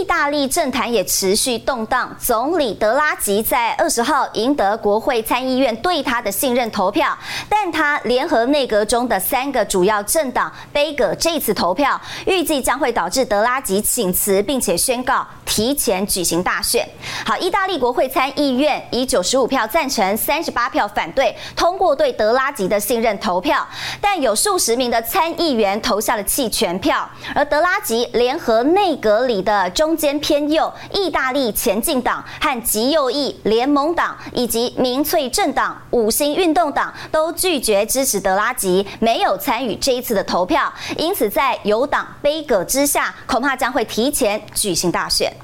意大利政坛也持续动荡，总理德拉吉在二十号赢得国会参议院对他的信任投票，但他联合内阁中的三个主要政党杯葛这次投票，预计将会导致德拉吉请辞，并且宣告提前举行大选。好，意大利国会参议院以九十五票赞成、三十八票反对通过对德拉吉的信任投票，但有数十名的参议员投下了弃权票，而德拉吉联合内阁里的中。中间偏右意大利前进党和极右翼联盟党以及民粹政党五星运动党都拒绝支持德拉吉，没有参与这一次的投票，因此在有党杯葛之下，恐怕将会提前举行大选。